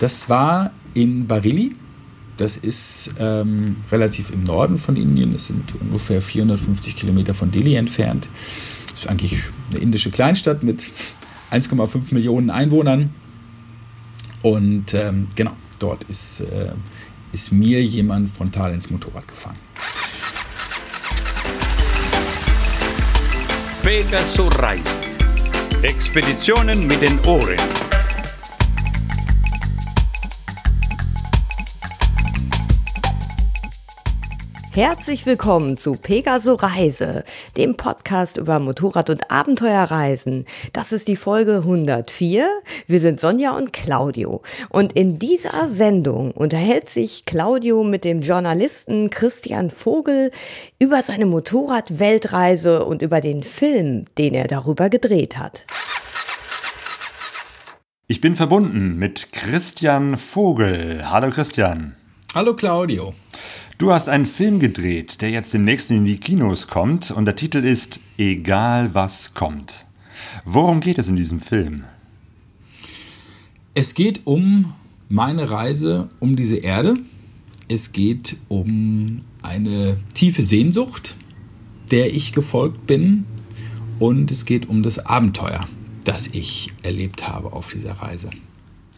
Das war in Bareilly. Das ist ähm, relativ im Norden von Indien. Es sind ungefähr 450 Kilometer von Delhi entfernt. Das ist eigentlich eine indische Kleinstadt mit 1,5 Millionen Einwohnern. Und ähm, genau, dort ist, äh, ist mir jemand frontal ins Motorrad gefahren. Pegasus Reisen. Expeditionen mit den Ohren. Herzlich willkommen zu Pegaso Reise, dem Podcast über Motorrad- und Abenteuerreisen. Das ist die Folge 104. Wir sind Sonja und Claudio. Und in dieser Sendung unterhält sich Claudio mit dem Journalisten Christian Vogel über seine Motorrad-Weltreise und über den Film, den er darüber gedreht hat. Ich bin verbunden mit Christian Vogel. Hallo Christian. Hallo Claudio. Du hast einen Film gedreht, der jetzt demnächst in die Kinos kommt und der Titel ist Egal was kommt. Worum geht es in diesem Film? Es geht um meine Reise um diese Erde. Es geht um eine tiefe Sehnsucht, der ich gefolgt bin. Und es geht um das Abenteuer, das ich erlebt habe auf dieser Reise.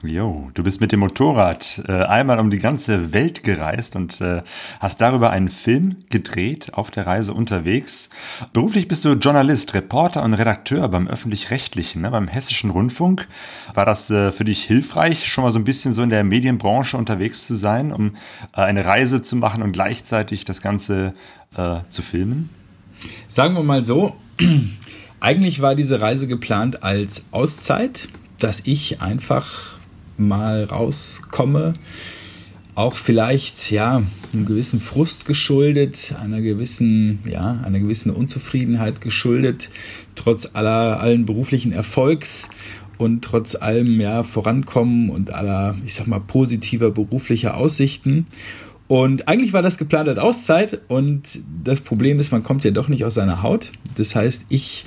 Jo, du bist mit dem Motorrad äh, einmal um die ganze Welt gereist und äh, hast darüber einen Film gedreht, auf der Reise unterwegs. Beruflich bist du Journalist, Reporter und Redakteur beim öffentlich-rechtlichen, ne, beim hessischen Rundfunk. War das äh, für dich hilfreich, schon mal so ein bisschen so in der Medienbranche unterwegs zu sein, um äh, eine Reise zu machen und gleichzeitig das Ganze äh, zu filmen? Sagen wir mal so, eigentlich war diese Reise geplant als Auszeit, dass ich einfach mal rauskomme. Auch vielleicht, ja, einem gewissen Frust geschuldet, einer gewissen, ja, einer gewissen Unzufriedenheit geschuldet, trotz aller, allen beruflichen Erfolgs und trotz allem, ja, Vorankommen und aller, ich sag mal, positiver beruflicher Aussichten. Und eigentlich war das geplant als Auszeit und das Problem ist, man kommt ja doch nicht aus seiner Haut. Das heißt, ich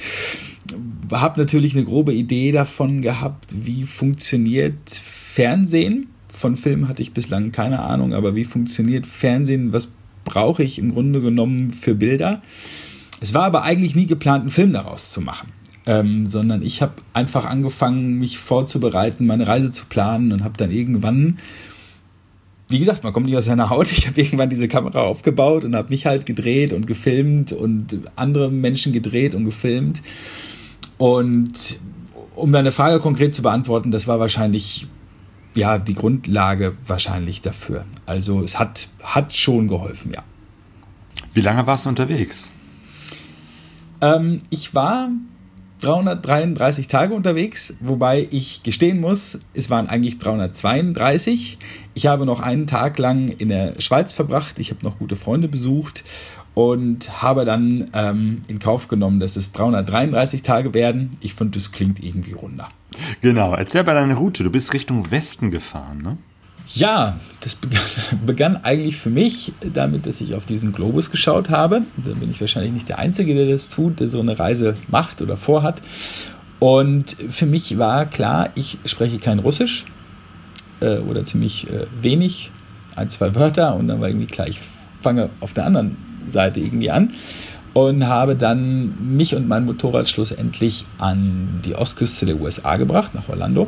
habe natürlich eine grobe Idee davon gehabt, wie funktioniert Fernsehen. Von Filmen hatte ich bislang keine Ahnung, aber wie funktioniert Fernsehen? Was brauche ich im Grunde genommen für Bilder? Es war aber eigentlich nie geplant, einen Film daraus zu machen. Ähm, sondern ich habe einfach angefangen, mich vorzubereiten, meine Reise zu planen und habe dann irgendwann, wie gesagt, man kommt nicht aus seiner Haut, ich habe irgendwann diese Kamera aufgebaut und habe mich halt gedreht und gefilmt und andere Menschen gedreht und gefilmt. Und um deine Frage konkret zu beantworten, das war wahrscheinlich ja die Grundlage wahrscheinlich dafür. Also es hat, hat schon geholfen, ja. Wie lange warst du unterwegs? Ähm, ich war 333 Tage unterwegs, wobei ich gestehen muss, es waren eigentlich 332. Ich habe noch einen Tag lang in der Schweiz verbracht. Ich habe noch gute Freunde besucht und habe dann ähm, in Kauf genommen, dass es 333 Tage werden. Ich finde, das klingt irgendwie runder. Genau, erzähl bei deiner Route. Du bist Richtung Westen gefahren, ne? Ja, das begann, begann, eigentlich für mich damit, dass ich auf diesen Globus geschaut habe. Da bin ich wahrscheinlich nicht der Einzige, der das tut, der so eine Reise macht oder vorhat. Und für mich war klar, ich spreche kein Russisch äh, oder ziemlich äh, wenig, ein, zwei Wörter. Und dann war irgendwie klar, ich fange auf der anderen Seite irgendwie an und habe dann mich und mein Motorrad schlussendlich an die Ostküste der USA gebracht, nach Orlando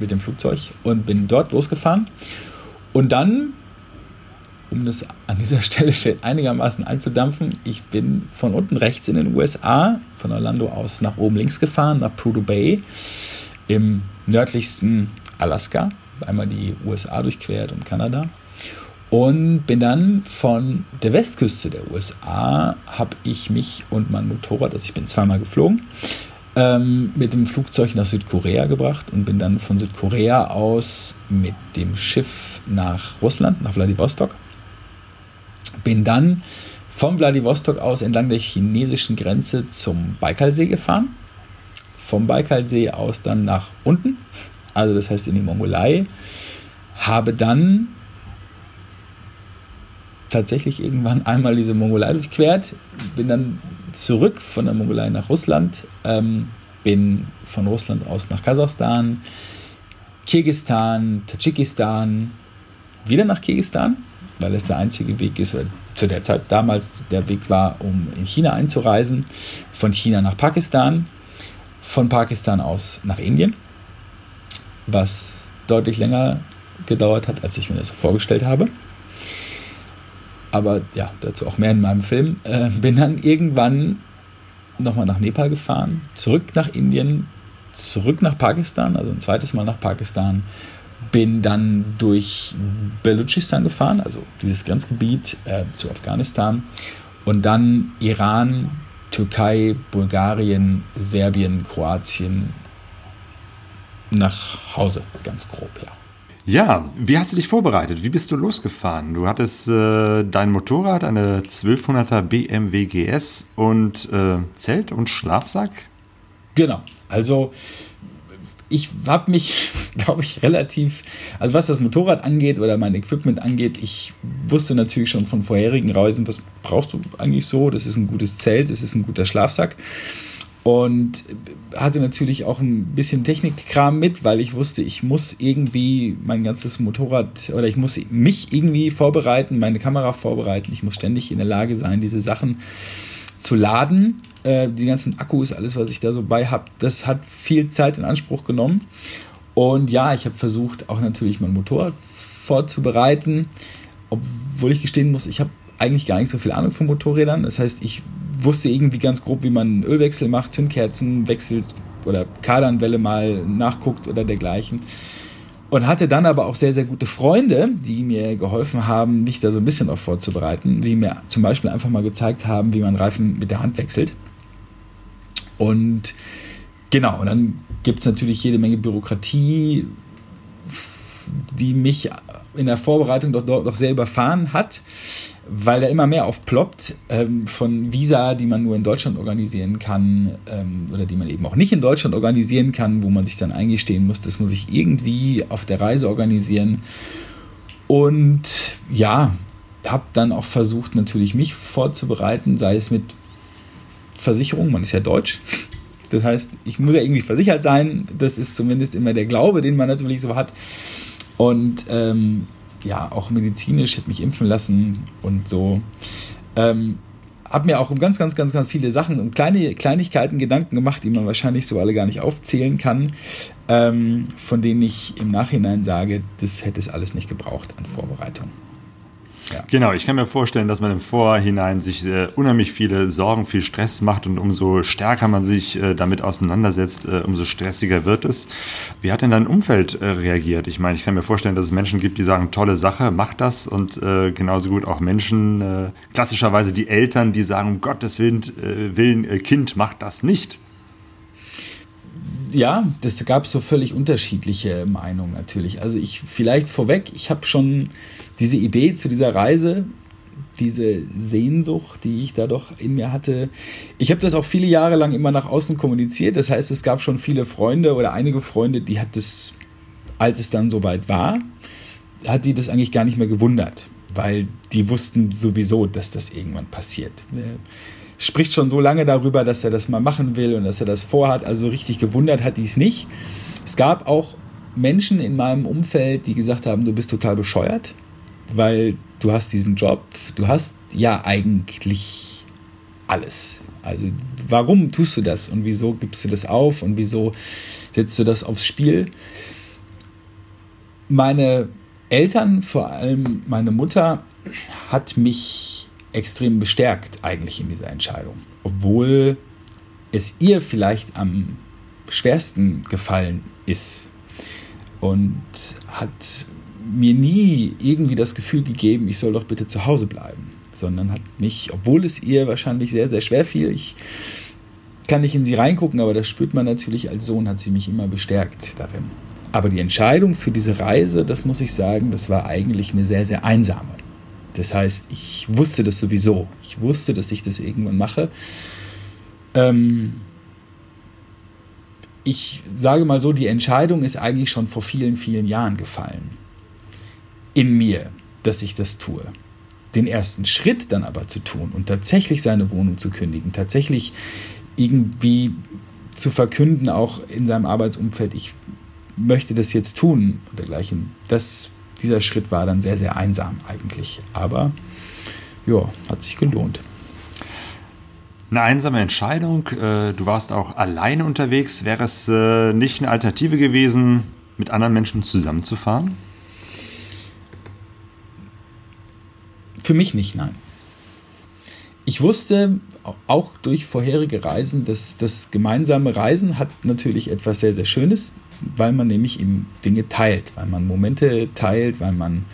mit dem Flugzeug und bin dort losgefahren. Und dann, um das an dieser Stelle einigermaßen einzudampfen, ich bin von unten rechts in den USA, von Orlando aus nach oben links gefahren, nach Prudhoe Bay im nördlichsten Alaska, einmal die USA durchquert und Kanada. Und bin dann von der Westküste der USA, habe ich mich und mein Motorrad, also ich bin zweimal geflogen, ähm, mit dem Flugzeug nach Südkorea gebracht und bin dann von Südkorea aus mit dem Schiff nach Russland, nach Vladivostok. Bin dann von Vladivostok aus entlang der chinesischen Grenze zum Baikalsee gefahren. Vom Baikalsee aus dann nach unten, also das heißt in die Mongolei. Habe dann tatsächlich irgendwann einmal diese Mongolei durchquert, bin dann zurück von der Mongolei nach Russland, ähm, bin von Russland aus nach Kasachstan, Kirgistan, Tadschikistan, wieder nach Kirgistan, weil es der einzige Weg ist, oder zu der Zeit damals der Weg war, um in China einzureisen, von China nach Pakistan, von Pakistan aus nach Indien, was deutlich länger gedauert hat, als ich mir das so vorgestellt habe. Aber ja, dazu auch mehr in meinem Film. Äh, bin dann irgendwann nochmal nach Nepal gefahren, zurück nach Indien, zurück nach Pakistan, also ein zweites Mal nach Pakistan. Bin dann durch Belutschistan gefahren, also dieses Grenzgebiet äh, zu Afghanistan. Und dann Iran, Türkei, Bulgarien, Serbien, Kroatien nach Hause, ganz grob, ja. Ja, wie hast du dich vorbereitet? Wie bist du losgefahren? Du hattest äh, dein Motorrad, eine 1200er BMW GS und äh, Zelt und Schlafsack? Genau, also ich habe mich, glaube ich, relativ, also was das Motorrad angeht oder mein Equipment angeht, ich wusste natürlich schon von vorherigen Reisen, was brauchst du eigentlich so? Das ist ein gutes Zelt, das ist ein guter Schlafsack und hatte natürlich auch ein bisschen Technikkram mit, weil ich wusste, ich muss irgendwie mein ganzes Motorrad oder ich muss mich irgendwie vorbereiten, meine Kamera vorbereiten. Ich muss ständig in der Lage sein, diese Sachen zu laden. Äh, die ganzen Akkus, alles, was ich da so bei habe, das hat viel Zeit in Anspruch genommen. Und ja, ich habe versucht, auch natürlich mein Motorrad vorzubereiten, obwohl ich gestehen muss, ich habe eigentlich gar nicht so viel Ahnung von Motorrädern. Das heißt, ich wusste irgendwie ganz grob, wie man Ölwechsel macht, Zündkerzen wechselt oder Kardanwelle mal nachguckt oder dergleichen. Und hatte dann aber auch sehr, sehr gute Freunde, die mir geholfen haben, mich da so ein bisschen auf vorzubereiten, die mir zum Beispiel einfach mal gezeigt haben, wie man Reifen mit der Hand wechselt. Und genau, und dann gibt es natürlich jede Menge Bürokratie, die mich in der Vorbereitung doch, doch sehr überfahren hat weil da immer mehr aufploppt ähm, von Visa, die man nur in Deutschland organisieren kann ähm, oder die man eben auch nicht in Deutschland organisieren kann, wo man sich dann eingestehen muss, das muss ich irgendwie auf der Reise organisieren. Und ja, habe dann auch versucht, natürlich mich vorzubereiten, sei es mit Versicherung, man ist ja deutsch. Das heißt, ich muss ja irgendwie versichert sein. Das ist zumindest immer der Glaube, den man natürlich so hat. Und ähm, ja, auch medizinisch, habe mich impfen lassen und so. Ähm, habe mir auch um ganz, ganz, ganz, ganz viele Sachen, um kleine Kleinigkeiten Gedanken gemacht, die man wahrscheinlich so alle gar nicht aufzählen kann, ähm, von denen ich im Nachhinein sage, das hätte es alles nicht gebraucht an Vorbereitung. Ja. Genau, ich kann mir vorstellen, dass man im Vorhinein sich äh, unheimlich viele Sorgen, viel Stress macht und umso stärker man sich äh, damit auseinandersetzt, äh, umso stressiger wird es. Wie hat denn dein Umfeld äh, reagiert? Ich meine, ich kann mir vorstellen, dass es Menschen gibt, die sagen, tolle Sache, mach das und äh, genauso gut auch Menschen, äh, klassischerweise die Eltern, die sagen, um Gottes Willen, Willen Kind, mach das nicht ja, das gab so völlig unterschiedliche Meinungen natürlich. Also ich vielleicht vorweg, ich habe schon diese Idee zu dieser Reise, diese Sehnsucht, die ich da doch in mir hatte. Ich habe das auch viele Jahre lang immer nach außen kommuniziert. Das heißt, es gab schon viele Freunde oder einige Freunde, die hat das, als es dann soweit war, hat die das eigentlich gar nicht mehr gewundert, weil die wussten sowieso, dass das irgendwann passiert spricht schon so lange darüber, dass er das mal machen will und dass er das vorhat. Also richtig gewundert hat die es nicht. Es gab auch Menschen in meinem Umfeld, die gesagt haben, du bist total bescheuert, weil du hast diesen Job, du hast ja eigentlich alles. Also warum tust du das und wieso gibst du das auf und wieso setzt du das aufs Spiel? Meine Eltern, vor allem meine Mutter, hat mich extrem bestärkt eigentlich in dieser Entscheidung. Obwohl es ihr vielleicht am schwersten gefallen ist und hat mir nie irgendwie das Gefühl gegeben, ich soll doch bitte zu Hause bleiben, sondern hat mich, obwohl es ihr wahrscheinlich sehr, sehr schwer fiel, ich kann nicht in sie reingucken, aber das spürt man natürlich als Sohn, hat sie mich immer bestärkt darin. Aber die Entscheidung für diese Reise, das muss ich sagen, das war eigentlich eine sehr, sehr einsame. Das heißt, ich wusste das sowieso. Ich wusste, dass ich das irgendwann mache. Ähm ich sage mal so, die Entscheidung ist eigentlich schon vor vielen, vielen Jahren gefallen. In mir, dass ich das tue. Den ersten Schritt dann aber zu tun und tatsächlich seine Wohnung zu kündigen, tatsächlich irgendwie zu verkünden, auch in seinem Arbeitsumfeld, ich möchte das jetzt tun und dergleichen. Das, dieser Schritt war dann sehr, sehr einsam eigentlich. Aber ja, hat sich gelohnt. Eine einsame Entscheidung. Äh, du warst auch alleine unterwegs. Wäre es äh, nicht eine Alternative gewesen, mit anderen Menschen zusammenzufahren? Für mich nicht, nein. Ich wusste auch durch vorherige Reisen, dass das gemeinsame Reisen hat natürlich etwas sehr, sehr Schönes, weil man nämlich eben Dinge teilt, weil man Momente teilt, weil man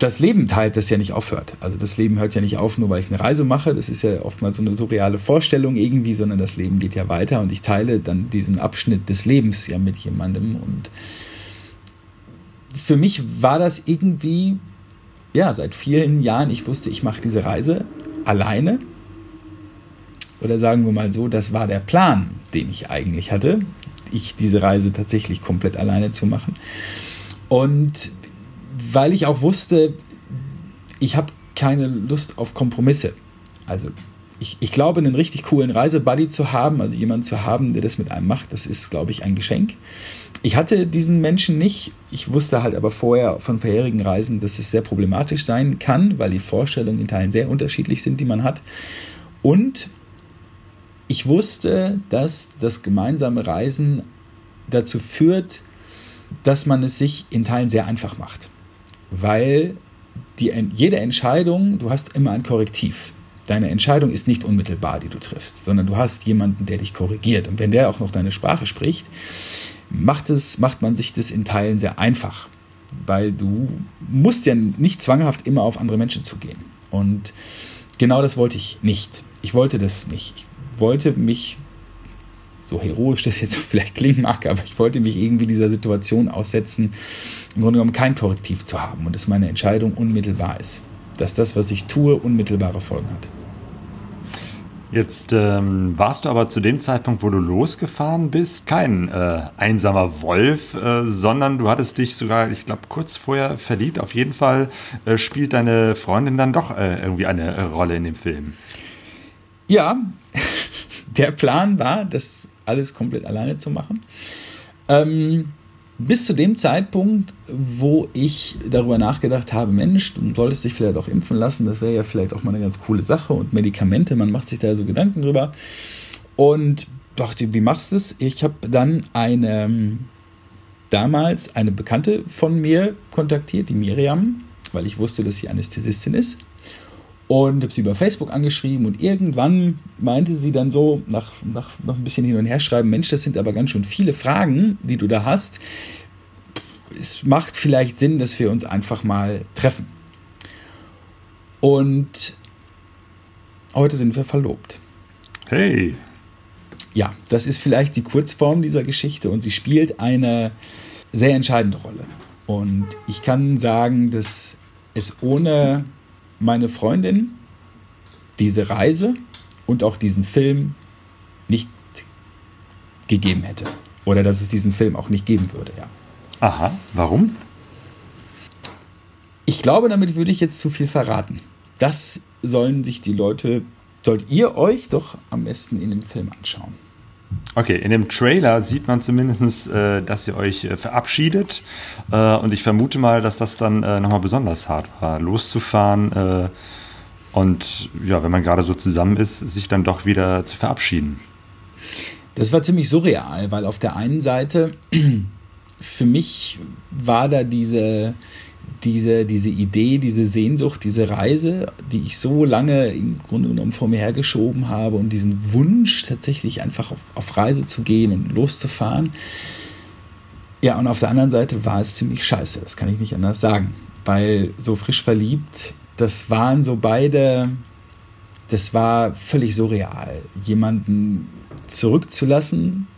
das Leben teilt, das ja nicht aufhört. Also das Leben hört ja nicht auf, nur weil ich eine Reise mache. Das ist ja oftmals so eine surreale Vorstellung irgendwie, sondern das Leben geht ja weiter und ich teile dann diesen Abschnitt des Lebens ja mit jemandem. Und für mich war das irgendwie, ja, seit vielen Jahren, ich wusste, ich mache diese Reise alleine. Oder sagen wir mal so, das war der Plan, den ich eigentlich hatte, ich diese Reise tatsächlich komplett alleine zu machen. Und weil ich auch wusste, ich habe keine Lust auf Kompromisse. Also ich, ich glaube, einen richtig coolen Reisebuddy zu haben, also jemanden zu haben, der das mit einem macht, das ist, glaube ich, ein Geschenk. Ich hatte diesen Menschen nicht. Ich wusste halt aber vorher von vorherigen Reisen, dass es sehr problematisch sein kann, weil die Vorstellungen in Teilen sehr unterschiedlich sind, die man hat. Und ich wusste, dass das gemeinsame Reisen dazu führt, dass man es sich in Teilen sehr einfach macht weil die, jede Entscheidung, du hast immer ein Korrektiv. Deine Entscheidung ist nicht unmittelbar, die du triffst, sondern du hast jemanden, der dich korrigiert. Und wenn der auch noch deine Sprache spricht, macht, es, macht man sich das in Teilen sehr einfach, weil du musst ja nicht zwanghaft immer auf andere Menschen zugehen. Und genau das wollte ich nicht. Ich wollte das nicht. Ich wollte mich so heroisch das jetzt vielleicht klingen mag, aber ich wollte mich irgendwie dieser Situation aussetzen, im Grunde genommen kein Korrektiv zu haben und dass meine Entscheidung unmittelbar ist. Dass das, was ich tue, unmittelbare Folgen hat. Jetzt ähm, warst du aber zu dem Zeitpunkt, wo du losgefahren bist, kein äh, einsamer Wolf, äh, sondern du hattest dich sogar, ich glaube, kurz vorher verliebt. Auf jeden Fall äh, spielt deine Freundin dann doch äh, irgendwie eine Rolle in dem Film. Ja, der Plan war, das alles komplett alleine zu machen. Ähm, bis zu dem Zeitpunkt, wo ich darüber nachgedacht habe, Mensch, du solltest dich vielleicht auch impfen lassen, das wäre ja vielleicht auch mal eine ganz coole Sache und Medikamente, man macht sich da so Gedanken drüber. Und dachte, wie machst du das? Ich habe dann eine damals eine Bekannte von mir kontaktiert, die Miriam, weil ich wusste, dass sie Anästhesistin ist und habe sie über Facebook angeschrieben und irgendwann meinte sie dann so, nach, nach noch ein bisschen hin und her schreiben, Mensch, das sind aber ganz schön viele Fragen, die du da hast. Es macht vielleicht Sinn, dass wir uns einfach mal treffen. Und heute sind wir verlobt. Hey. Ja, das ist vielleicht die Kurzform dieser Geschichte und sie spielt eine sehr entscheidende Rolle. Und ich kann sagen, dass es ohne meine Freundin diese Reise und auch diesen Film nicht gegeben hätte. Oder dass es diesen Film auch nicht geben würde, ja. Aha, warum? Ich glaube, damit würde ich jetzt zu viel verraten. Das sollen sich die Leute, sollt ihr euch doch am besten in dem Film anschauen. Okay, in dem Trailer sieht man zumindest, äh, dass ihr euch äh, verabschiedet. Äh, und ich vermute mal, dass das dann äh, nochmal besonders hart war, loszufahren äh, und ja, wenn man gerade so zusammen ist, sich dann doch wieder zu verabschieden. Das war ziemlich surreal, weil auf der einen Seite für mich war da diese, diese, diese Idee, diese Sehnsucht, diese Reise, die ich so lange im Grunde genommen vor mir hergeschoben habe und diesen Wunsch tatsächlich einfach auf, auf Reise zu gehen und loszufahren. Ja, und auf der anderen Seite war es ziemlich scheiße, das kann ich nicht anders sagen, weil so frisch verliebt, das waren so beide, das war völlig surreal, jemanden zurückzulassen,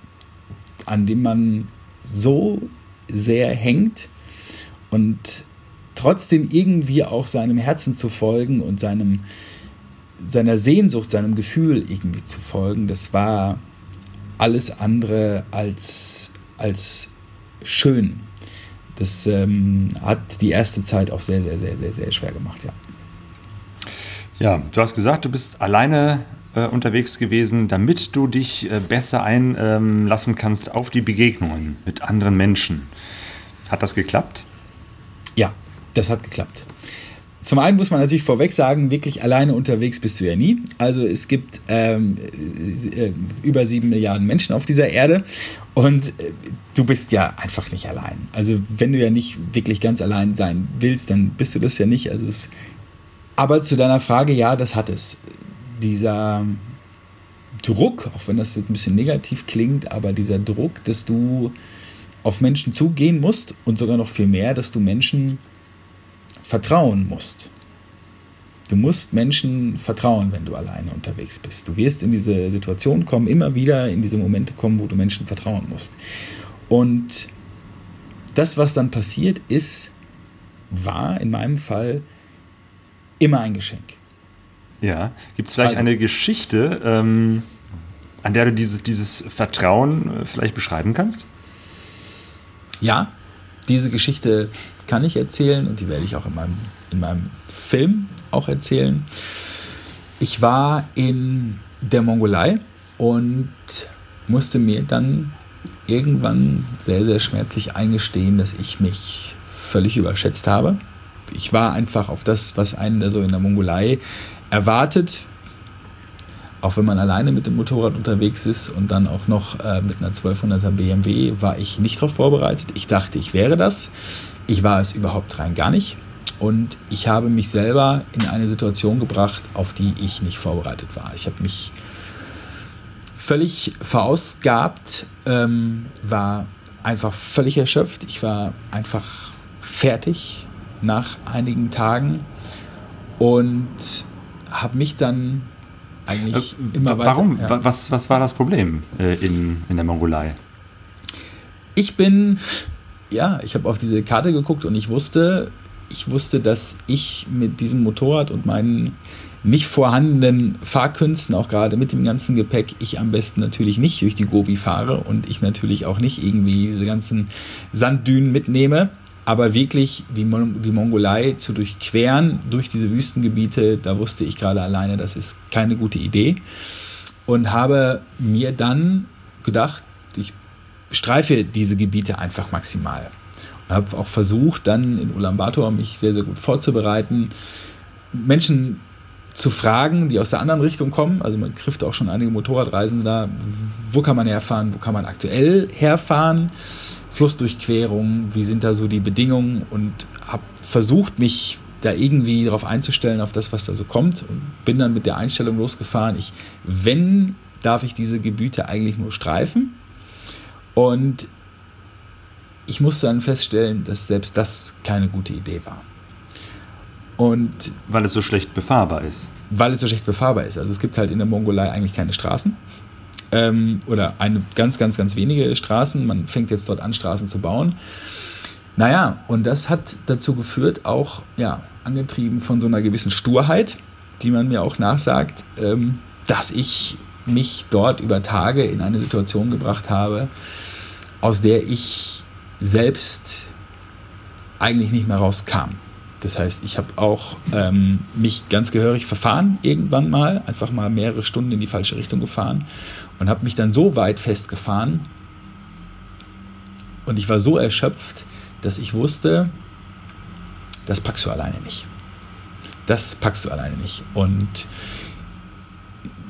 an dem man so sehr hängt und trotzdem irgendwie auch seinem Herzen zu folgen und seinem, seiner Sehnsucht, seinem Gefühl irgendwie zu folgen, das war alles andere als, als schön. Das ähm, hat die erste Zeit auch sehr, sehr, sehr, sehr, sehr schwer gemacht, ja. Ja, du hast gesagt, du bist alleine äh, unterwegs gewesen, damit du dich äh, besser einlassen kannst auf die Begegnungen mit anderen Menschen. Hat das geklappt? Ja, das hat geklappt. Zum einen muss man natürlich vorweg sagen, wirklich alleine unterwegs bist du ja nie. Also es gibt ähm, äh, über sieben Milliarden Menschen auf dieser Erde und äh, du bist ja einfach nicht allein. Also wenn du ja nicht wirklich ganz allein sein willst, dann bist du das ja nicht. Also es, aber zu deiner Frage, ja, das hat es. Dieser Druck, auch wenn das ein bisschen negativ klingt, aber dieser Druck, dass du auf Menschen zugehen musst und sogar noch viel mehr, dass du Menschen vertrauen musst. Du musst Menschen vertrauen, wenn du alleine unterwegs bist. Du wirst in diese Situation kommen, immer wieder in diese Momente kommen, wo du Menschen vertrauen musst. Und das, was dann passiert, ist, war in meinem Fall immer ein Geschenk. Ja, gibt es vielleicht also, eine Geschichte, ähm, an der du dieses, dieses Vertrauen äh, vielleicht beschreiben kannst? Ja, diese Geschichte kann ich erzählen und die werde ich auch in meinem, in meinem Film auch erzählen. Ich war in der Mongolei und musste mir dann irgendwann sehr, sehr schmerzlich eingestehen, dass ich mich völlig überschätzt habe. Ich war einfach auf das, was einen da so in der Mongolei erwartet, auch wenn man alleine mit dem Motorrad unterwegs ist und dann auch noch äh, mit einer 1200er BMW, war ich nicht darauf vorbereitet. Ich dachte, ich wäre das. Ich war es überhaupt rein gar nicht. Und ich habe mich selber in eine Situation gebracht, auf die ich nicht vorbereitet war. Ich habe mich völlig verausgabt, ähm, war einfach völlig erschöpft. Ich war einfach fertig nach einigen Tagen und habe mich dann eigentlich äh, immer weiter. Warum? Ja. Was, was war das Problem äh, in, in der Mongolei? Ich bin, ja, ich habe auf diese Karte geguckt und ich wusste, ich wusste, dass ich mit diesem Motorrad und meinen nicht vorhandenen Fahrkünsten, auch gerade mit dem ganzen Gepäck, ich am besten natürlich nicht durch die Gobi fahre und ich natürlich auch nicht irgendwie diese ganzen Sanddünen mitnehme aber wirklich die, Mon die Mongolei zu durchqueren durch diese Wüstengebiete, da wusste ich gerade alleine, das ist keine gute Idee. Und habe mir dann gedacht, streife diese Gebiete einfach maximal. Und habe auch versucht, dann in Ulaanbaatar mich sehr, sehr gut vorzubereiten, Menschen zu fragen, die aus der anderen Richtung kommen. Also man trifft auch schon einige Motorradreisende da. Wo kann man herfahren? Wo kann man aktuell herfahren? Flussdurchquerung, wie sind da so die Bedingungen und habe versucht, mich da irgendwie darauf einzustellen, auf das, was da so kommt und bin dann mit der Einstellung losgefahren, ich, wenn, darf ich diese Gebiete eigentlich nur streifen und ich musste dann feststellen, dass selbst das keine gute Idee war. Und weil es so schlecht befahrbar ist. Weil es so schlecht befahrbar ist. Also es gibt halt in der Mongolei eigentlich keine Straßen ähm, oder eine ganz, ganz, ganz wenige Straßen. Man fängt jetzt dort an, Straßen zu bauen. Naja, und das hat dazu geführt, auch ja, angetrieben von so einer gewissen Sturheit, die man mir auch nachsagt, ähm, dass ich mich dort über Tage in eine Situation gebracht habe, aus der ich selbst eigentlich nicht mehr rauskam. Das heißt, ich habe auch ähm, mich ganz gehörig verfahren irgendwann mal, einfach mal mehrere Stunden in die falsche Richtung gefahren und habe mich dann so weit festgefahren und ich war so erschöpft, dass ich wusste, das packst du alleine nicht. Das packst du alleine nicht. Und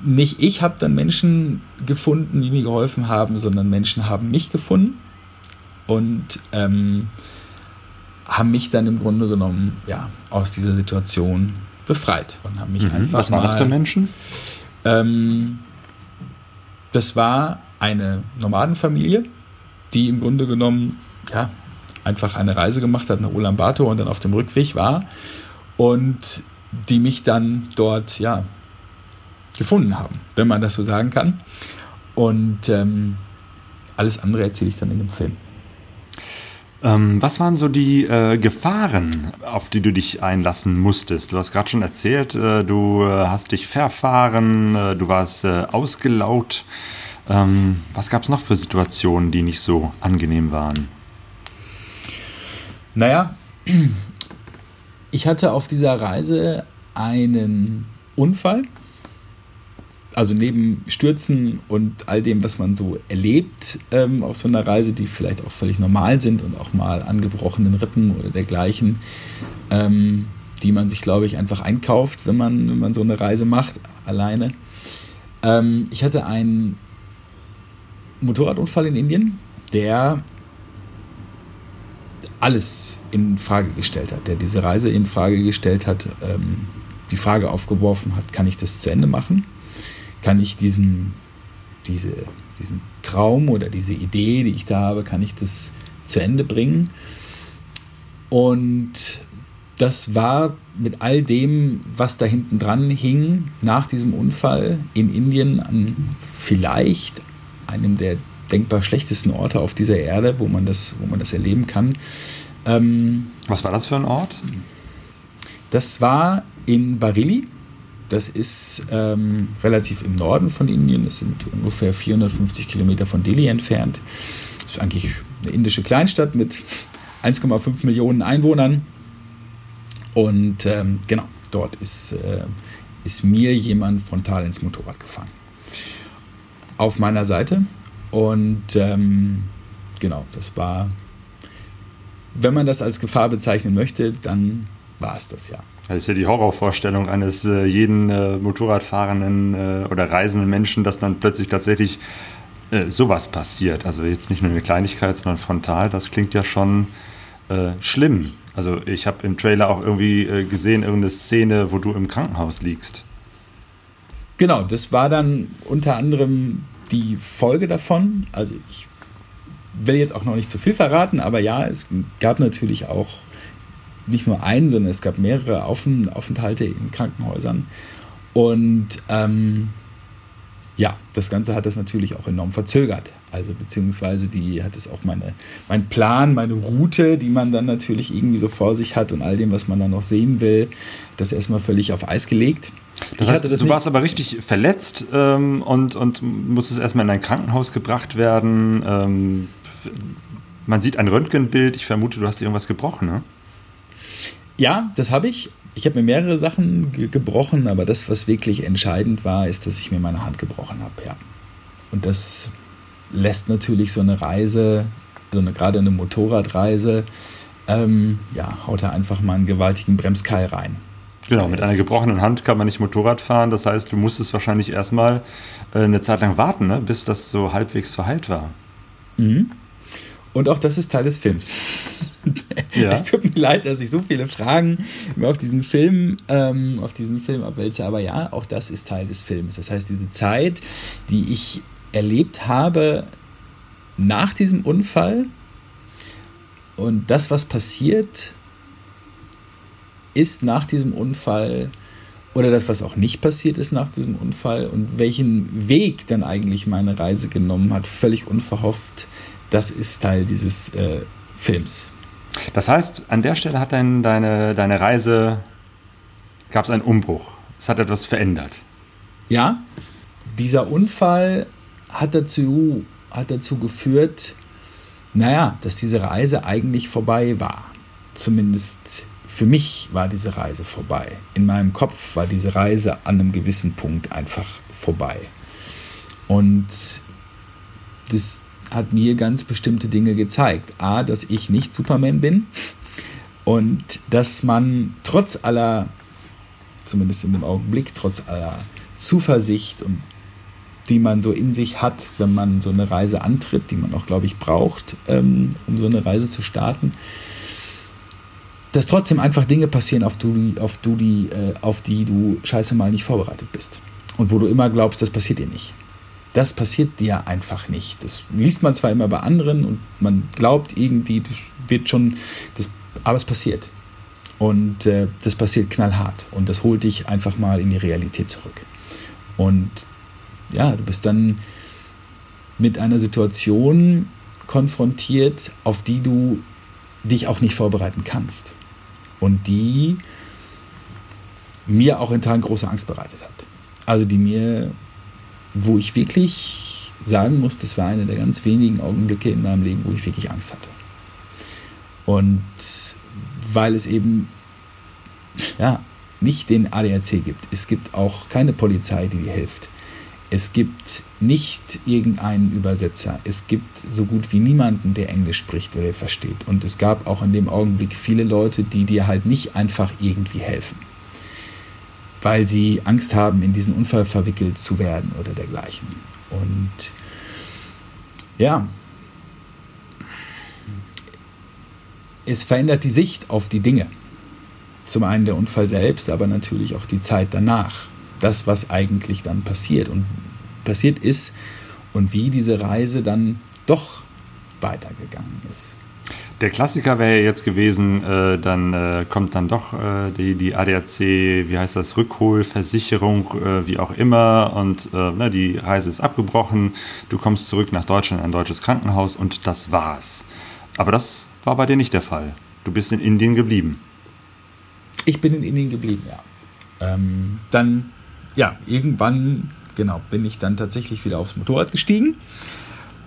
nicht ich habe dann Menschen gefunden, die mir geholfen haben, sondern Menschen haben mich gefunden und ähm, haben mich dann im Grunde genommen ja, aus dieser Situation befreit und haben mich mhm. einfach Was waren das für Menschen? Ähm, das war eine Nomadenfamilie, die im Grunde genommen ja, einfach eine Reise gemacht hat nach Ulaanbaatar und dann auf dem Rückweg war und die mich dann dort ja gefunden haben, wenn man das so sagen kann. Und ähm, alles andere erzähle ich dann in dem Film. Ähm, was waren so die äh, Gefahren, auf die du dich einlassen musstest? Du hast gerade schon erzählt, äh, du äh, hast dich verfahren, äh, du warst äh, ausgelaugt. Ähm, was gab es noch für Situationen, die nicht so angenehm waren? Naja, ich hatte auf dieser Reise einen Unfall also neben Stürzen und all dem, was man so erlebt ähm, auf so einer Reise, die vielleicht auch völlig normal sind und auch mal angebrochenen Rippen oder dergleichen, ähm, die man sich, glaube ich, einfach einkauft, wenn man, wenn man so eine Reise macht, alleine. Ähm, ich hatte einen Motorradunfall in Indien, der alles in Frage gestellt hat, der diese Reise in Frage gestellt hat, ähm, die Frage aufgeworfen hat, kann ich das zu Ende machen? Kann ich diesen, diese, diesen Traum oder diese Idee, die ich da habe, kann ich das zu Ende bringen? Und das war mit all dem, was da hinten dran hing, nach diesem Unfall in Indien an vielleicht einem der denkbar schlechtesten Orte auf dieser Erde, wo man das, wo man das erleben kann. Ähm, was war das für ein Ort? Das war in Bareilly. Das ist ähm, relativ im Norden von Indien. Das sind ungefähr 450 Kilometer von Delhi entfernt. Das ist eigentlich eine indische Kleinstadt mit 1,5 Millionen Einwohnern. Und ähm, genau, dort ist, äh, ist mir jemand frontal ins Motorrad gefahren. Auf meiner Seite. Und ähm, genau, das war, wenn man das als Gefahr bezeichnen möchte, dann war es das ja. Das ist ja die Horrorvorstellung eines äh, jeden äh, Motorradfahrenden äh, oder reisenden Menschen, dass dann plötzlich tatsächlich äh, sowas passiert. Also jetzt nicht nur eine Kleinigkeit, sondern frontal. Das klingt ja schon äh, schlimm. Also ich habe im Trailer auch irgendwie äh, gesehen, irgendeine Szene, wo du im Krankenhaus liegst. Genau, das war dann unter anderem die Folge davon. Also ich will jetzt auch noch nicht zu viel verraten, aber ja, es gab natürlich auch nicht nur einen, sondern es gab mehrere Aufenthalte in Krankenhäusern. Und ähm, ja, das Ganze hat das natürlich auch enorm verzögert. Also beziehungsweise die hat es auch meine, mein Plan, meine Route, die man dann natürlich irgendwie so vor sich hat und all dem, was man dann noch sehen will, das erstmal völlig auf Eis gelegt. Das heißt, das du warst aber richtig verletzt ähm, und, und musstest erstmal in ein Krankenhaus gebracht werden. Ähm, man sieht ein Röntgenbild. Ich vermute, du hast irgendwas gebrochen, ne? Ja, das habe ich. Ich habe mir mehrere Sachen ge gebrochen, aber das, was wirklich entscheidend war, ist, dass ich mir meine Hand gebrochen habe, ja. Und das lässt natürlich so eine Reise, so eine, gerade eine Motorradreise, ähm, ja, haut da einfach mal einen gewaltigen Bremskeil rein. Genau, mit einer gebrochenen Hand kann man nicht Motorrad fahren. Das heißt, du musstest wahrscheinlich erstmal äh, eine Zeit lang warten, ne, bis das so halbwegs verheilt war. Mhm. Und auch das ist Teil des Films. Ja. Es tut mir leid, dass ich so viele Fragen auf diesen Film, ähm, auf diesen Film abwälze, aber ja, auch das ist Teil des Films. Das heißt, diese Zeit, die ich erlebt habe nach diesem Unfall und das, was passiert ist nach diesem Unfall oder das, was auch nicht passiert ist nach diesem Unfall und welchen Weg dann eigentlich meine Reise genommen hat, völlig unverhofft, das ist Teil dieses äh, Films. Das heißt, an der Stelle hat dein, deine, deine Reise, gab es einen Umbruch. Es hat etwas verändert. Ja, dieser Unfall hat dazu, hat dazu geführt, naja, dass diese Reise eigentlich vorbei war. Zumindest für mich war diese Reise vorbei. In meinem Kopf war diese Reise an einem gewissen Punkt einfach vorbei. Und das hat mir ganz bestimmte Dinge gezeigt. A, dass ich nicht Superman bin und dass man trotz aller, zumindest in dem Augenblick, trotz aller Zuversicht und die man so in sich hat, wenn man so eine Reise antritt, die man auch, glaube ich, braucht, ähm, um so eine Reise zu starten, dass trotzdem einfach Dinge passieren, auf, du, auf, du die, äh, auf die du scheiße mal nicht vorbereitet bist. Und wo du immer glaubst, das passiert dir nicht. Das passiert dir einfach nicht. Das liest man zwar immer bei anderen und man glaubt irgendwie, das wird schon, das, aber es passiert. Und äh, das passiert knallhart. Und das holt dich einfach mal in die Realität zurück. Und ja, du bist dann mit einer Situation konfrontiert, auf die du dich auch nicht vorbereiten kannst. Und die mir auch in Teilen große Angst bereitet hat. Also die mir wo ich wirklich sagen muss, das war einer der ganz wenigen Augenblicke in meinem Leben, wo ich wirklich Angst hatte. Und weil es eben ja, nicht den ADAC gibt, es gibt auch keine Polizei, die dir hilft. Es gibt nicht irgendeinen Übersetzer. Es gibt so gut wie niemanden, der Englisch spricht oder versteht. Und es gab auch in dem Augenblick viele Leute, die dir halt nicht einfach irgendwie helfen. Weil sie Angst haben, in diesen Unfall verwickelt zu werden oder dergleichen. Und ja, es verändert die Sicht auf die Dinge. Zum einen der Unfall selbst, aber natürlich auch die Zeit danach. Das, was eigentlich dann passiert und passiert ist und wie diese Reise dann doch weitergegangen ist. Der Klassiker wäre jetzt gewesen, äh, dann äh, kommt dann doch äh, die, die ADAC, wie heißt das, Rückholversicherung, äh, wie auch immer, und äh, ne, die Reise ist abgebrochen, du kommst zurück nach Deutschland in ein deutsches Krankenhaus und das war's. Aber das war bei dir nicht der Fall. Du bist in Indien geblieben. Ich bin in Indien geblieben, ja. Ähm, dann, ja, irgendwann, genau, bin ich dann tatsächlich wieder aufs Motorrad gestiegen.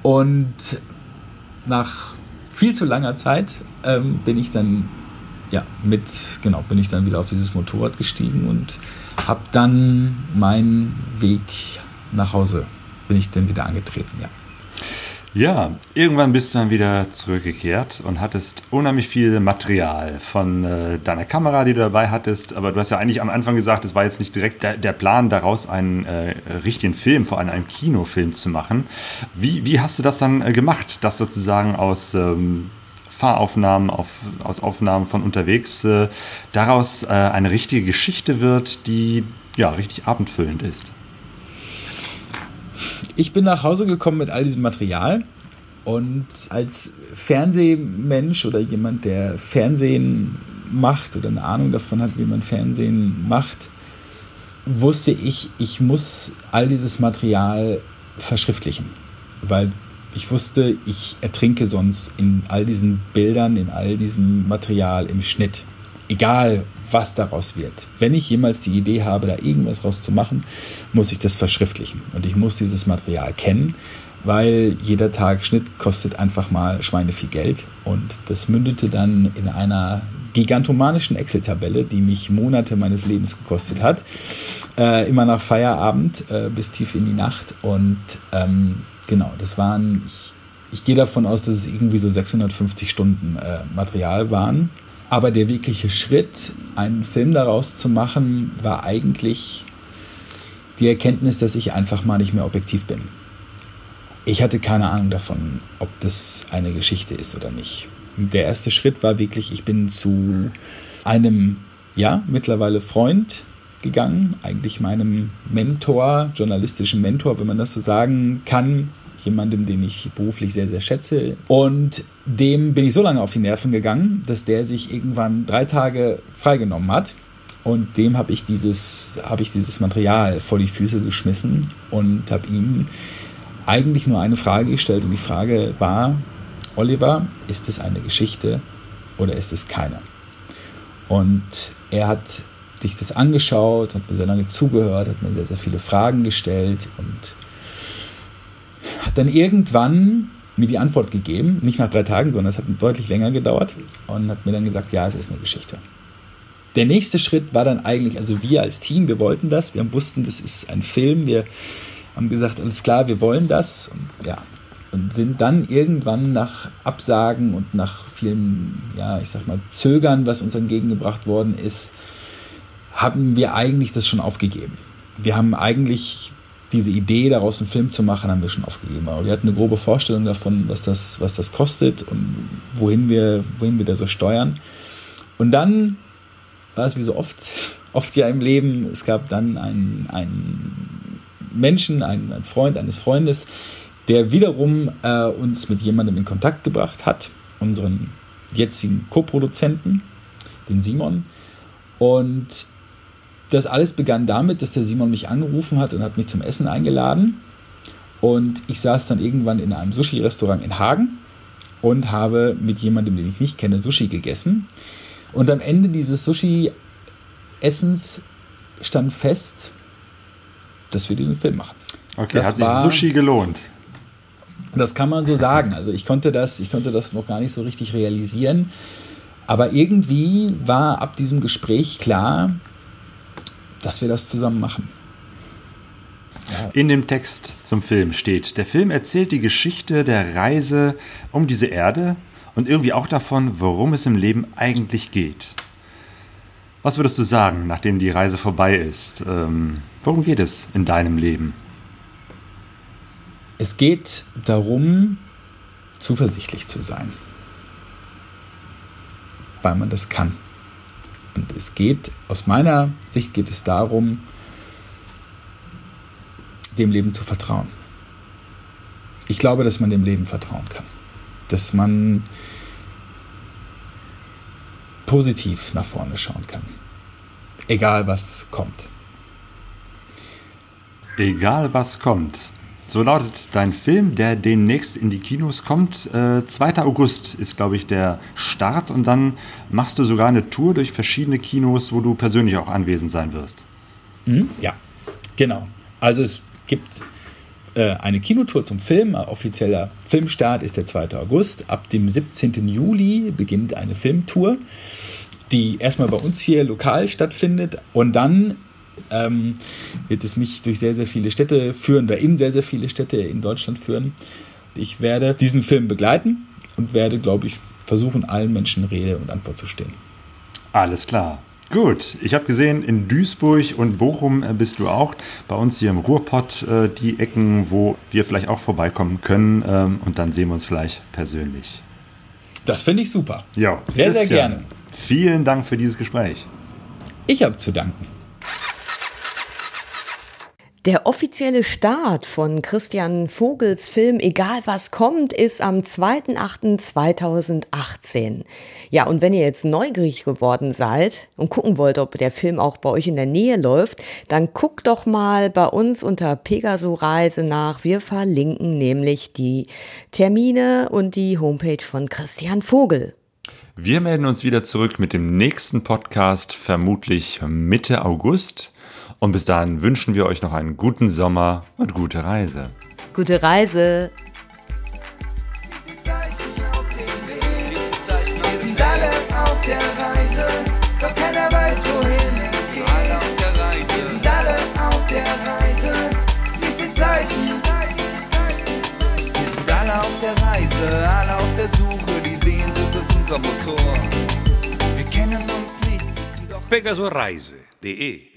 Und nach viel zu langer Zeit ähm, bin ich dann, ja, mit, genau, bin ich dann wieder auf dieses Motorrad gestiegen und habe dann meinen Weg nach Hause, bin ich dann wieder angetreten, ja. Ja, irgendwann bist du dann wieder zurückgekehrt und hattest unheimlich viel Material von äh, deiner Kamera, die du dabei hattest. Aber du hast ja eigentlich am Anfang gesagt, es war jetzt nicht direkt der, der Plan, daraus einen äh, richtigen Film, vor allem einen Kinofilm zu machen. Wie, wie hast du das dann äh, gemacht, dass sozusagen aus ähm, Fahraufnahmen, auf, aus Aufnahmen von unterwegs äh, daraus äh, eine richtige Geschichte wird, die ja richtig abendfüllend ist? Ich bin nach Hause gekommen mit all diesem Material und als Fernsehmensch oder jemand, der Fernsehen macht oder eine Ahnung davon hat, wie man Fernsehen macht, wusste ich, ich muss all dieses Material verschriftlichen, weil ich wusste, ich ertrinke sonst in all diesen Bildern, in all diesem Material im Schnitt. Egal, was daraus wird. Wenn ich jemals die Idee habe, da irgendwas rauszumachen, muss ich das verschriftlichen. Und ich muss dieses Material kennen, weil jeder Tag Schnitt kostet einfach mal Schweine viel Geld. Und das mündete dann in einer gigantomanischen Excel-Tabelle, die mich Monate meines Lebens gekostet hat. Äh, immer nach Feierabend äh, bis tief in die Nacht. Und ähm, genau, das waren, ich, ich gehe davon aus, dass es irgendwie so 650 Stunden äh, Material waren. Aber der wirkliche Schritt, einen Film daraus zu machen, war eigentlich die Erkenntnis, dass ich einfach mal nicht mehr objektiv bin. Ich hatte keine Ahnung davon, ob das eine Geschichte ist oder nicht. Der erste Schritt war wirklich, ich bin zu einem, ja, mittlerweile Freund gegangen, eigentlich meinem Mentor, journalistischen Mentor, wenn man das so sagen kann, jemandem, den ich beruflich sehr, sehr schätze. Und dem bin ich so lange auf die Nerven gegangen, dass der sich irgendwann drei Tage freigenommen hat. Und dem habe ich, dieses, hab ich dieses Material vor die Füße geschmissen und habe ihm eigentlich nur eine Frage gestellt. Und die Frage war, Oliver, ist es eine Geschichte oder ist es keine? Und er hat sich das angeschaut, hat mir sehr lange zugehört, hat mir sehr, sehr viele Fragen gestellt und hat dann irgendwann mir die Antwort gegeben, nicht nach drei Tagen, sondern es hat deutlich länger gedauert und hat mir dann gesagt, ja, es ist eine Geschichte. Der nächste Schritt war dann eigentlich, also wir als Team, wir wollten das, wir wussten, das ist ein Film, wir haben gesagt, alles klar, wir wollen das und ja, und sind dann irgendwann nach Absagen und nach vielen, ja, ich sag mal, Zögern, was uns entgegengebracht worden ist, haben wir eigentlich das schon aufgegeben. Wir haben eigentlich diese Idee, daraus einen Film zu machen, haben wir schon aufgegeben. Aber wir hatten eine grobe Vorstellung davon, was das, was das kostet und wohin wir, wohin wir da so steuern. Und dann war es wie so oft, oft ja im Leben, es gab dann einen, einen Menschen, einen, einen Freund eines Freundes, der wiederum äh, uns mit jemandem in Kontakt gebracht hat, unseren jetzigen Co-Produzenten, den Simon. Und das alles begann damit, dass der Simon mich angerufen hat und hat mich zum Essen eingeladen. Und ich saß dann irgendwann in einem Sushi-Restaurant in Hagen und habe mit jemandem, den ich nicht kenne, Sushi gegessen. Und am Ende dieses Sushi-Essens stand fest, dass wir diesen Film machen. Okay, das hat sich war, Sushi gelohnt. Das kann man so sagen. Also ich konnte das, ich konnte das noch gar nicht so richtig realisieren. Aber irgendwie war ab diesem Gespräch klar, dass wir das zusammen machen. In dem Text zum Film steht, der Film erzählt die Geschichte der Reise um diese Erde und irgendwie auch davon, worum es im Leben eigentlich geht. Was würdest du sagen, nachdem die Reise vorbei ist? Ähm, worum geht es in deinem Leben? Es geht darum, zuversichtlich zu sein, weil man das kann. Und es geht, aus meiner Sicht geht es darum, dem Leben zu vertrauen. Ich glaube, dass man dem Leben vertrauen kann. Dass man positiv nach vorne schauen kann. Egal was kommt. Egal was kommt. So lautet dein Film, der demnächst in die Kinos kommt. Äh, 2. August ist, glaube ich, der Start und dann machst du sogar eine Tour durch verschiedene Kinos, wo du persönlich auch anwesend sein wirst. Mhm, ja, genau. Also es gibt äh, eine Kinotour zum Film. Offizieller Filmstart ist der 2. August. Ab dem 17. Juli beginnt eine Filmtour, die erstmal bei uns hier lokal stattfindet und dann ähm, wird es mich durch sehr, sehr viele Städte führen oder in sehr, sehr viele Städte in Deutschland führen. Ich werde diesen Film begleiten und werde, glaube ich, versuchen, allen Menschen Rede und Antwort zu stehen. Alles klar. Gut, ich habe gesehen, in Duisburg und Bochum äh, bist du auch. Bei uns hier im Ruhrpott äh, die Ecken, wo wir vielleicht auch vorbeikommen können. Ähm, und dann sehen wir uns vielleicht persönlich. Das finde ich super. Ja, sehr, sehr gerne. Vielen Dank für dieses Gespräch. Ich habe zu danken. Der offizielle Start von Christian Vogels Film Egal was kommt ist am 2.8.2018. Ja, und wenn ihr jetzt neugierig geworden seid und gucken wollt, ob der Film auch bei euch in der Nähe läuft, dann guckt doch mal bei uns unter Pegaso Reise nach. Wir verlinken nämlich die Termine und die Homepage von Christian Vogel. Wir melden uns wieder zurück mit dem nächsten Podcast, vermutlich Mitte August. Und bis dahin wünschen wir euch noch einen guten Sommer und gute Reise. Gute Reise. Wir sind alle auf der Reise, doch keiner weiß, wohin es geht. Alle auf der Reise. Wir sind alle auf der Reise, diese Zeichen. Wir sind alle auf der Reise, alle auf der Suche, die Sehnsucht ist unser Motor. Wir kennen uns nicht, sitzen doch. Pegasoreise.de